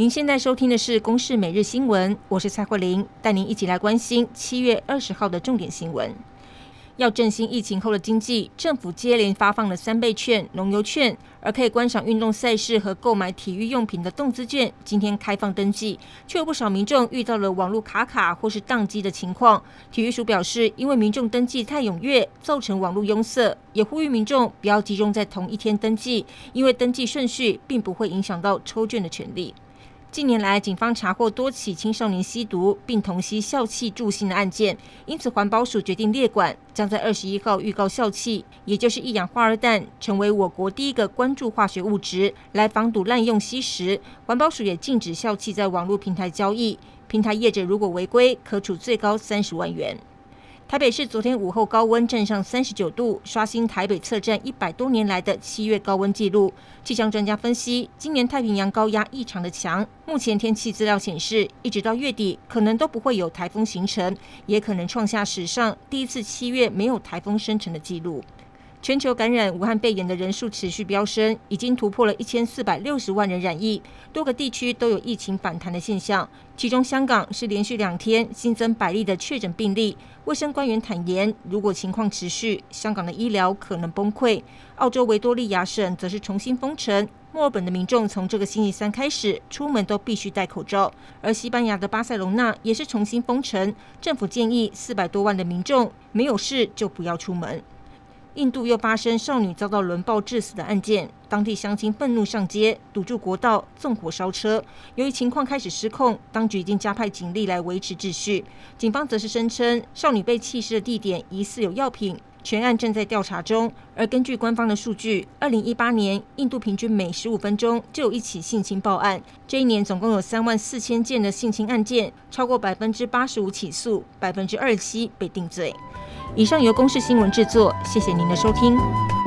您现在收听的是《公视每日新闻》，我是蔡慧玲，带您一起来关心七月二十号的重点新闻。要振兴疫情后的经济，政府接连发放了三倍券、农游券，而可以观赏运动赛事和购买体育用品的动资券，今天开放登记，却有不少民众遇到了网络卡卡或是宕机的情况。体育署表示，因为民众登记太踊跃，造成网络拥塞，也呼吁民众不要集中在同一天登记，因为登记顺序并不会影响到抽券的权利。近年来，警方查获多起青少年吸毒并同吸笑气助兴的案件，因此环保署决定列管，将在二十一号预告笑气，也就是一氧化二氮，成为我国第一个关注化学物质，来防堵滥用吸食。环保署也禁止笑气在网络平台交易，平台业者如果违规，可处最高三十万元。台北市昨天午后高温站上三十九度，刷新台北测站一百多年来的七月高温纪录。气象专家分析，今年太平洋高压异常的强，目前天气资料显示，一直到月底可能都不会有台风形成，也可能创下史上第一次七月没有台风生成的纪录。全球感染武汉肺炎的人数持续飙升，已经突破了一千四百六十万人染疫，多个地区都有疫情反弹的现象。其中，香港是连续两天新增百例的确诊病例。卫生官员坦言，如果情况持续，香港的医疗可能崩溃。澳洲维多利亚省则是重新封城，墨尔本的民众从这个星期三开始出门都必须戴口罩。而西班牙的巴塞隆纳也是重新封城，政府建议四百多万的民众没有事就不要出门。印度又发生少女遭到轮暴致死的案件，当地乡亲愤怒上街，堵住国道，纵火烧车。由于情况开始失控，当局已经加派警力来维持秩序。警方则是声称，少女被弃尸的地点疑似有药品，全案正在调查中。而根据官方的数据，二零一八年印度平均每十五分钟就有一起性侵报案，这一年总共有三万四千件的性侵案件，超过百分之八十五起诉，百分之二十七被定罪。以上由公视新闻制作，谢谢您的收听。